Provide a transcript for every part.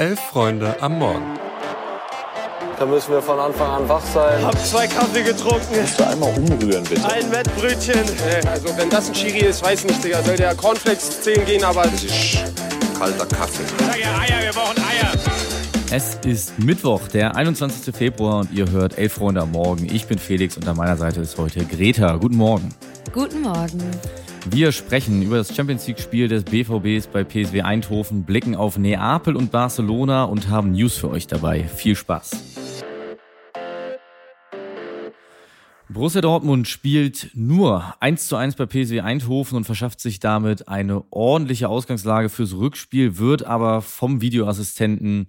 Elf Freunde am Morgen. Da müssen wir von Anfang an wach sein. Hab zwei Kaffee getrunken. Kannst du einmal umrühren, bitte? Ein Wettbrötchen. Also wenn das ein Schiri ist, weiß nicht, Digga. Soll der Cornflakes 10 gehen, aber... Das ist kalter Kaffee. Sag ja Eier, wir brauchen Eier. Es ist Mittwoch, der 21. Februar und ihr hört Elf Freunde am Morgen. Ich bin Felix und an meiner Seite ist heute Greta. Guten Morgen. Guten Morgen. Wir sprechen über das Champions League-Spiel des BVBs bei PSW Eindhoven, blicken auf Neapel und Barcelona und haben News für euch dabei. Viel Spaß. Borussia Dortmund spielt nur 1 zu 1 bei PSW Eindhoven und verschafft sich damit eine ordentliche Ausgangslage fürs Rückspiel, wird aber vom Videoassistenten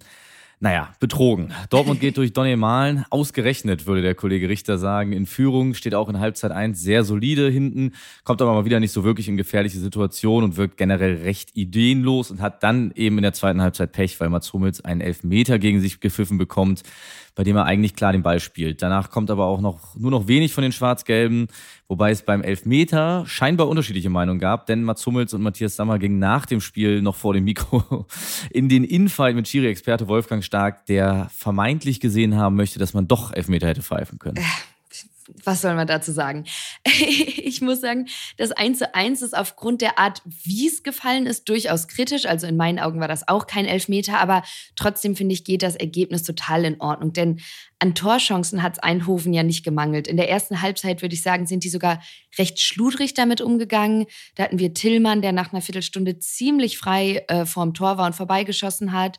naja, betrogen. Dortmund geht durch Donny Malen, ausgerechnet, würde der Kollege Richter sagen, in Führung, steht auch in Halbzeit 1 sehr solide hinten, kommt aber mal wieder nicht so wirklich in gefährliche Situationen und wirkt generell recht ideenlos und hat dann eben in der zweiten Halbzeit Pech, weil Mats Hummels einen Elfmeter gegen sich gepfiffen bekommt bei dem er eigentlich klar den Ball spielt. Danach kommt aber auch noch nur noch wenig von den Schwarz-Gelben, wobei es beim Elfmeter scheinbar unterschiedliche Meinungen gab, denn Mats Hummels und Matthias Sammer gingen nach dem Spiel noch vor dem Mikro in den Infight mit Schiri-Experte Wolfgang Stark, der vermeintlich gesehen haben möchte, dass man doch Elfmeter hätte pfeifen können. Äh, was soll man dazu sagen? ich muss sagen, das 1 zu 1 ist aufgrund der Art, wie es gefallen ist, durchaus kritisch. Also in meinen Augen war das auch kein Elfmeter, aber trotzdem finde ich, geht das Ergebnis total in Ordnung. Denn an Torchancen hat es Eindhoven ja nicht gemangelt. In der ersten Halbzeit, würde ich sagen, sind die sogar recht schludrig damit umgegangen. Da hatten wir Tillmann, der nach einer Viertelstunde ziemlich frei äh, vorm Tor war und vorbeigeschossen hat.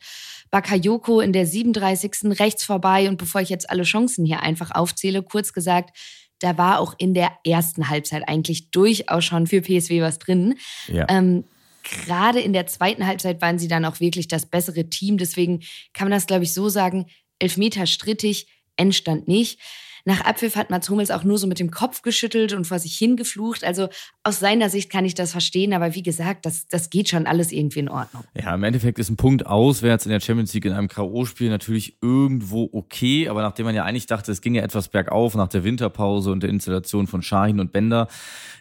Bakayoko in der 37. rechts vorbei. Und bevor ich jetzt alle Chancen hier einfach aufzähle, kurz gesagt, da war auch in der ersten Halbzeit eigentlich durchaus schon für PSW was drin. Ja. Ähm, Gerade in der zweiten Halbzeit waren sie dann auch wirklich das bessere Team. Deswegen kann man das, glaube ich, so sagen. Elfmeter strittig, Endstand nicht. Nach Abpfiff hat Mats Hummels auch nur so mit dem Kopf geschüttelt und vor sich hingeflucht. Also aus seiner Sicht kann ich das verstehen, aber wie gesagt, das, das geht schon alles irgendwie in Ordnung. Ja, im Endeffekt ist ein Punkt auswärts in der Champions League in einem K.O.-Spiel natürlich irgendwo okay, aber nachdem man ja eigentlich dachte, es ging ja etwas bergauf nach der Winterpause und der Installation von Schahin und Bender,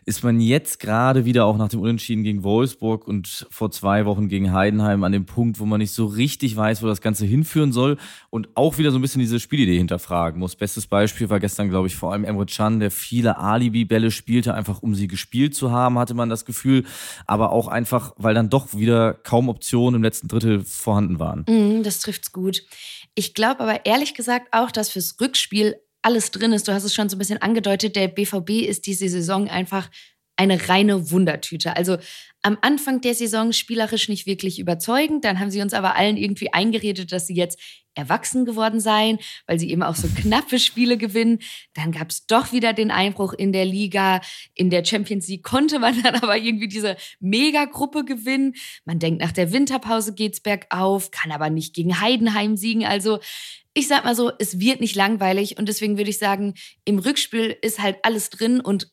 ist man jetzt gerade wieder auch nach dem Unentschieden gegen Wolfsburg und vor zwei Wochen gegen Heidenheim an dem Punkt, wo man nicht so richtig weiß, wo das Ganze hinführen soll und auch wieder so ein bisschen diese Spielidee hinterfragen muss. Bestes Beispiel war gestern, glaube ich, vor allem Emre Can, der viele Alibi-Bälle spielte, einfach um sie gespielt zu haben, hatte man das Gefühl, aber auch einfach, weil dann doch wieder kaum Optionen im letzten Drittel vorhanden waren. Mm, das trifft's gut. Ich glaube aber ehrlich gesagt auch, dass fürs Rückspiel alles drin ist. Du hast es schon so ein bisschen angedeutet, der BVB ist diese Saison einfach eine reine Wundertüte. Also am Anfang der Saison spielerisch nicht wirklich überzeugend, dann haben sie uns aber allen irgendwie eingeredet, dass sie jetzt erwachsen geworden seien, weil sie eben auch so knappe Spiele gewinnen. Dann gab es doch wieder den Einbruch in der Liga. In der Champions League konnte man dann aber irgendwie diese Megagruppe gewinnen. Man denkt, nach der Winterpause geht's bergauf, kann aber nicht gegen Heidenheim siegen. Also ich sag mal so, es wird nicht langweilig und deswegen würde ich sagen, im Rückspiel ist halt alles drin und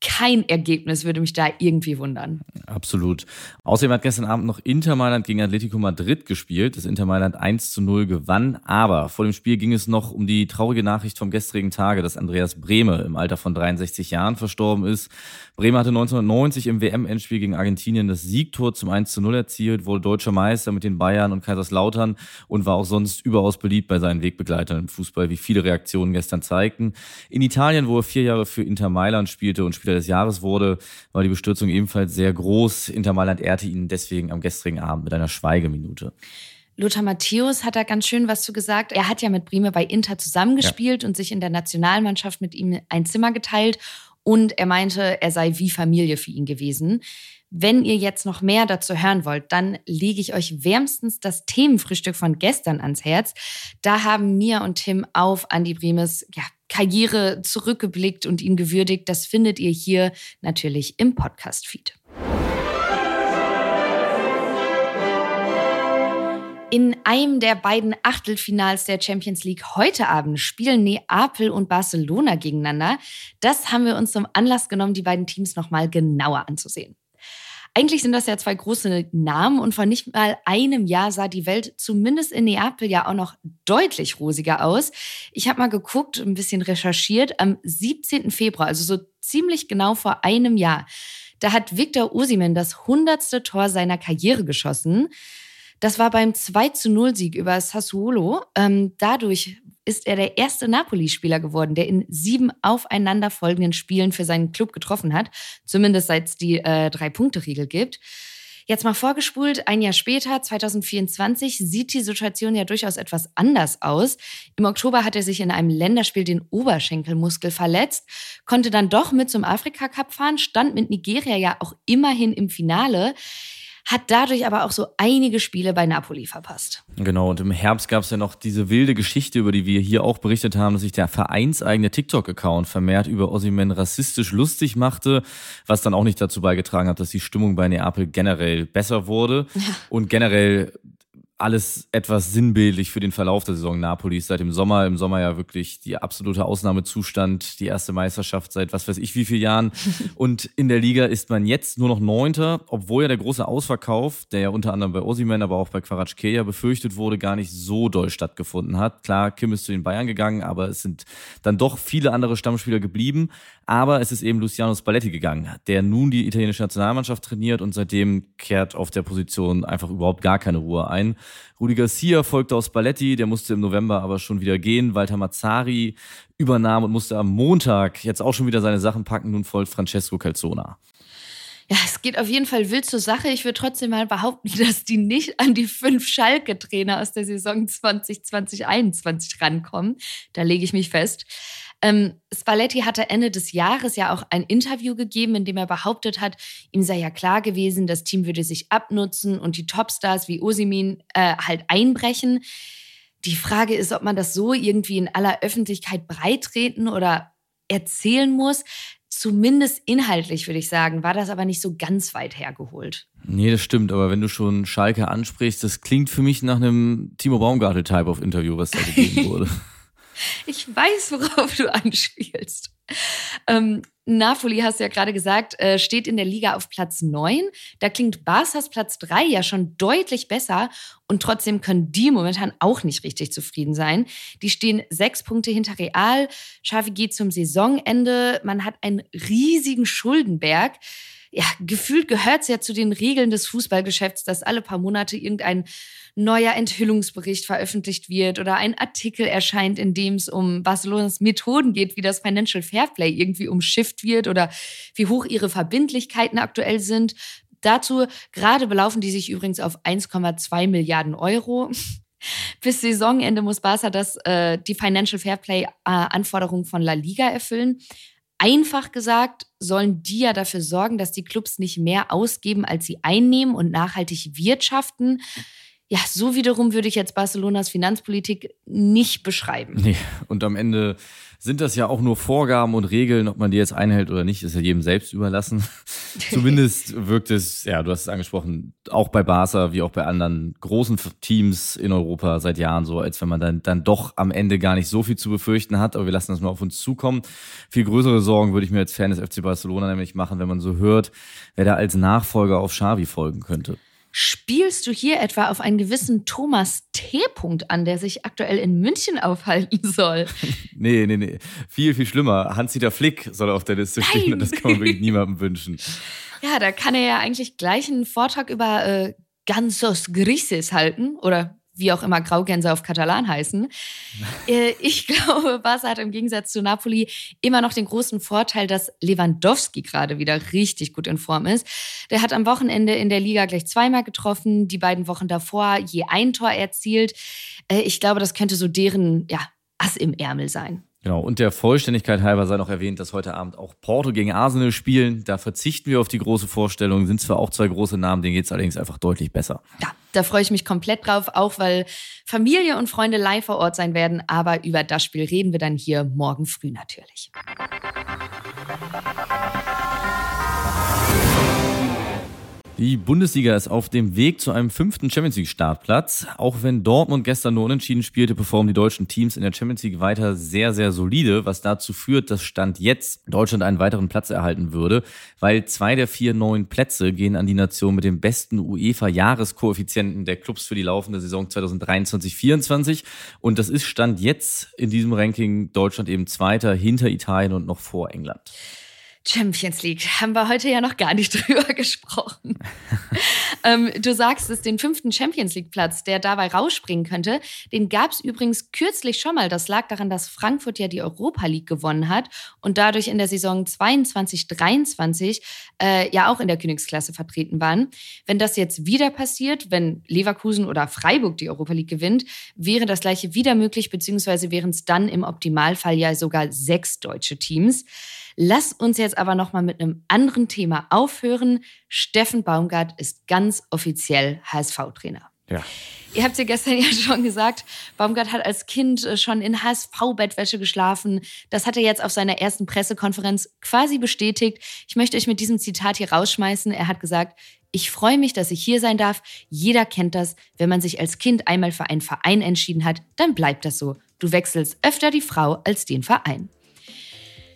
kein Ergebnis würde mich da irgendwie wundern. Absolut. Außerdem hat gestern Abend noch Inter Mailand gegen Atletico Madrid gespielt, das Inter Mailand 1 zu 0 gewann. Aber vor dem Spiel ging es noch um die traurige Nachricht vom gestrigen Tage, dass Andreas Brehme im Alter von 63 Jahren verstorben ist. Brehme hatte 1990 im WM-Endspiel gegen Argentinien das Siegtor zum 1 zu 0 erzielt, wurde deutscher Meister mit den Bayern und Kaiserslautern und war auch sonst überaus beliebt bei seinen Wegbegleitern im Fußball, wie viele Reaktionen gestern zeigten. In Italien, wo er vier Jahre für Inter Mailand spielte und Spieler des Jahres wurde, war die Bestürzung ebenfalls sehr groß. Inter Mailand ehrte ihn deswegen am gestrigen Abend mit einer Schweigeminute. Lothar Matthäus hat da ganz schön was zu gesagt. Er hat ja mit Brime bei Inter zusammengespielt ja. und sich in der Nationalmannschaft mit ihm ein Zimmer geteilt. Und er meinte, er sei wie Familie für ihn gewesen. Wenn ihr jetzt noch mehr dazu hören wollt, dann lege ich euch wärmstens das Themenfrühstück von gestern ans Herz. Da haben Mia und Tim auf Andy Bremes ja, Karriere zurückgeblickt und ihn gewürdigt. Das findet ihr hier natürlich im Podcast-Feed. In einem der beiden Achtelfinals der Champions League heute Abend spielen Neapel und Barcelona gegeneinander. Das haben wir uns zum Anlass genommen, die beiden Teams nochmal genauer anzusehen. Eigentlich sind das ja zwei große Namen und vor nicht mal einem Jahr sah die Welt zumindest in Neapel ja auch noch deutlich rosiger aus. Ich habe mal geguckt, ein bisschen recherchiert. Am 17. Februar, also so ziemlich genau vor einem Jahr, da hat Victor Usimen das hundertste Tor seiner Karriere geschossen. Das war beim 2-0-Sieg über Sassuolo. Ähm, dadurch ist er der erste Napoli-Spieler geworden, der in sieben aufeinanderfolgenden Spielen für seinen Club getroffen hat. Zumindest seit es die äh, Drei-Punkte-Regel gibt. Jetzt mal vorgespult, ein Jahr später, 2024, sieht die Situation ja durchaus etwas anders aus. Im Oktober hat er sich in einem Länderspiel den Oberschenkelmuskel verletzt, konnte dann doch mit zum Afrika-Cup fahren, stand mit Nigeria ja auch immerhin im Finale hat dadurch aber auch so einige Spiele bei Napoli verpasst. Genau, und im Herbst gab es ja noch diese wilde Geschichte, über die wir hier auch berichtet haben, dass sich der vereinseigene TikTok-Account vermehrt über Ossiman rassistisch lustig machte, was dann auch nicht dazu beigetragen hat, dass die Stimmung bei Neapel generell besser wurde. Ja. Und generell alles etwas sinnbildlich für den Verlauf der Saison Napolis. Seit dem Sommer, im Sommer ja wirklich die absolute Ausnahmezustand, die erste Meisterschaft seit was weiß ich wie vielen Jahren. Und in der Liga ist man jetzt nur noch Neunter, obwohl ja der große Ausverkauf, der ja unter anderem bei Osiman, aber auch bei Quaratschkeja befürchtet wurde, gar nicht so doll stattgefunden hat. Klar, Kim ist zu den Bayern gegangen, aber es sind dann doch viele andere Stammspieler geblieben. Aber es ist eben Luciano Spalletti gegangen, der nun die italienische Nationalmannschaft trainiert und seitdem kehrt auf der Position einfach überhaupt gar keine Ruhe ein. Rudi Garcia folgte aus Spalletti, der musste im November aber schon wieder gehen. Walter Mazzari übernahm und musste am Montag jetzt auch schon wieder seine Sachen packen. Nun folgt Francesco Calzona. Ja, es geht auf jeden Fall wild zur Sache. Ich würde trotzdem mal behaupten, dass die nicht an die fünf Schalke-Trainer aus der Saison 2020-21 rankommen. Da lege ich mich fest. Ähm, Spalletti hatte Ende des Jahres ja auch ein Interview gegeben, in dem er behauptet hat, ihm sei ja klar gewesen, das Team würde sich abnutzen und die Topstars wie Osimin äh, halt einbrechen. Die Frage ist, ob man das so irgendwie in aller Öffentlichkeit breitreten oder erzählen muss. Zumindest inhaltlich würde ich sagen, war das aber nicht so ganz weit hergeholt. Nee, das stimmt, aber wenn du schon Schalke ansprichst, das klingt für mich nach einem Timo Baumgartel-Type of Interview, was da gegeben wurde. Ich weiß, worauf du anspielst. Ähm, Napoli, hast du ja gerade gesagt, äh, steht in der Liga auf Platz 9. Da klingt Barças Platz 3 ja schon deutlich besser und trotzdem können die momentan auch nicht richtig zufrieden sein. Die stehen sechs Punkte hinter Real. Xavi geht zum Saisonende. Man hat einen riesigen Schuldenberg ja, gefühlt gehört es ja zu den Regeln des Fußballgeschäfts, dass alle paar Monate irgendein neuer Enthüllungsbericht veröffentlicht wird oder ein Artikel erscheint, in dem es um Barcelonas Methoden geht, wie das Financial Fairplay irgendwie umschifft wird oder wie hoch ihre Verbindlichkeiten aktuell sind. Dazu gerade belaufen die sich übrigens auf 1,2 Milliarden Euro. Bis Saisonende muss Barca das, äh, die Financial Fairplay-Anforderungen äh, von La Liga erfüllen. Einfach gesagt, sollen die ja dafür sorgen, dass die Clubs nicht mehr ausgeben, als sie einnehmen und nachhaltig wirtschaften. Ja, so wiederum würde ich jetzt Barcelonas Finanzpolitik nicht beschreiben. Nee, und am Ende sind das ja auch nur Vorgaben und Regeln, ob man die jetzt einhält oder nicht, ist ja jedem selbst überlassen. Zumindest wirkt es, ja, du hast es angesprochen, auch bei Barca wie auch bei anderen großen Teams in Europa seit Jahren so, als wenn man dann, dann doch am Ende gar nicht so viel zu befürchten hat. Aber wir lassen das mal auf uns zukommen. Viel größere Sorgen würde ich mir als Fan des FC Barcelona nämlich machen, wenn man so hört, wer da als Nachfolger auf Xavi folgen könnte. Spielst du hier etwa auf einen gewissen Thomas T. -Punkt an, der sich aktuell in München aufhalten soll? nee, nee, nee. Viel, viel schlimmer. Hans-Dieter Flick soll auf der Liste Nein. stehen und das kann man wirklich niemandem wünschen. Ja, da kann er ja eigentlich gleich einen Vortrag über äh, Gansos Grises halten oder wie auch immer Graugänse auf Katalan heißen. Äh, ich glaube, Barca hat im Gegensatz zu Napoli immer noch den großen Vorteil, dass Lewandowski gerade wieder richtig gut in Form ist. Der hat am Wochenende in der Liga gleich zweimal getroffen, die beiden Wochen davor je ein Tor erzielt. Äh, ich glaube, das könnte so deren ja, Ass im Ärmel sein. Genau, und der Vollständigkeit halber sei noch erwähnt, dass heute Abend auch Porto gegen Arsenal spielen. Da verzichten wir auf die große Vorstellung, sind zwar auch zwei große Namen, denen geht es allerdings einfach deutlich besser. Ja, da freue ich mich komplett drauf, auch weil Familie und Freunde live vor Ort sein werden. Aber über das Spiel reden wir dann hier morgen früh natürlich. Die Bundesliga ist auf dem Weg zu einem fünften Champions League Startplatz. Auch wenn Dortmund gestern nur unentschieden spielte, performen die deutschen Teams in der Champions League weiter sehr, sehr solide, was dazu führt, dass Stand jetzt Deutschland einen weiteren Platz erhalten würde, weil zwei der vier neuen Plätze gehen an die Nation mit dem besten UEFA-Jahreskoeffizienten der Clubs für die laufende Saison 2023-24. Und das ist Stand jetzt in diesem Ranking Deutschland eben Zweiter hinter Italien und noch vor England. Champions League. Haben wir heute ja noch gar nicht drüber gesprochen. ähm, du sagst es, den fünften Champions League-Platz, der dabei rausspringen könnte, den gab es übrigens kürzlich schon mal. Das lag daran, dass Frankfurt ja die Europa League gewonnen hat und dadurch in der Saison 22-23 äh, ja auch in der Königsklasse vertreten waren. Wenn das jetzt wieder passiert, wenn Leverkusen oder Freiburg die Europa League gewinnt, wäre das gleiche wieder möglich, beziehungsweise wären es dann im Optimalfall ja sogar sechs deutsche Teams. Lass uns jetzt aber noch mal mit einem anderen Thema aufhören. Steffen Baumgart ist ganz offiziell HSV-Trainer. Ja. Ihr habt es ja gestern ja schon gesagt, Baumgart hat als Kind äh, schon in HSV-Bettwäsche geschlafen. Das hat er jetzt auf seiner ersten Pressekonferenz quasi bestätigt. Ich möchte euch mit diesem Zitat hier rausschmeißen. Er hat gesagt, ich freue mich, dass ich hier sein darf. Jeder kennt das. Wenn man sich als Kind einmal für einen Verein entschieden hat, dann bleibt das so. Du wechselst öfter die Frau als den Verein.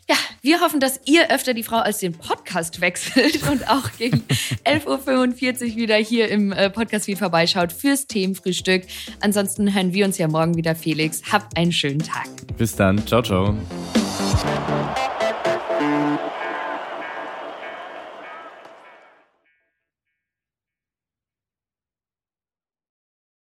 Ja, wir hoffen, dass ihr öfter die Frau als den Podcast wechselt und auch gegen 11.45 Uhr wieder hier im äh, Podcast wie vorbeischaut fürs Themenfrühstück. Ansonsten hören wir uns ja morgen wieder, Felix. Habt einen schönen Tag. Bis dann. Ciao, ciao.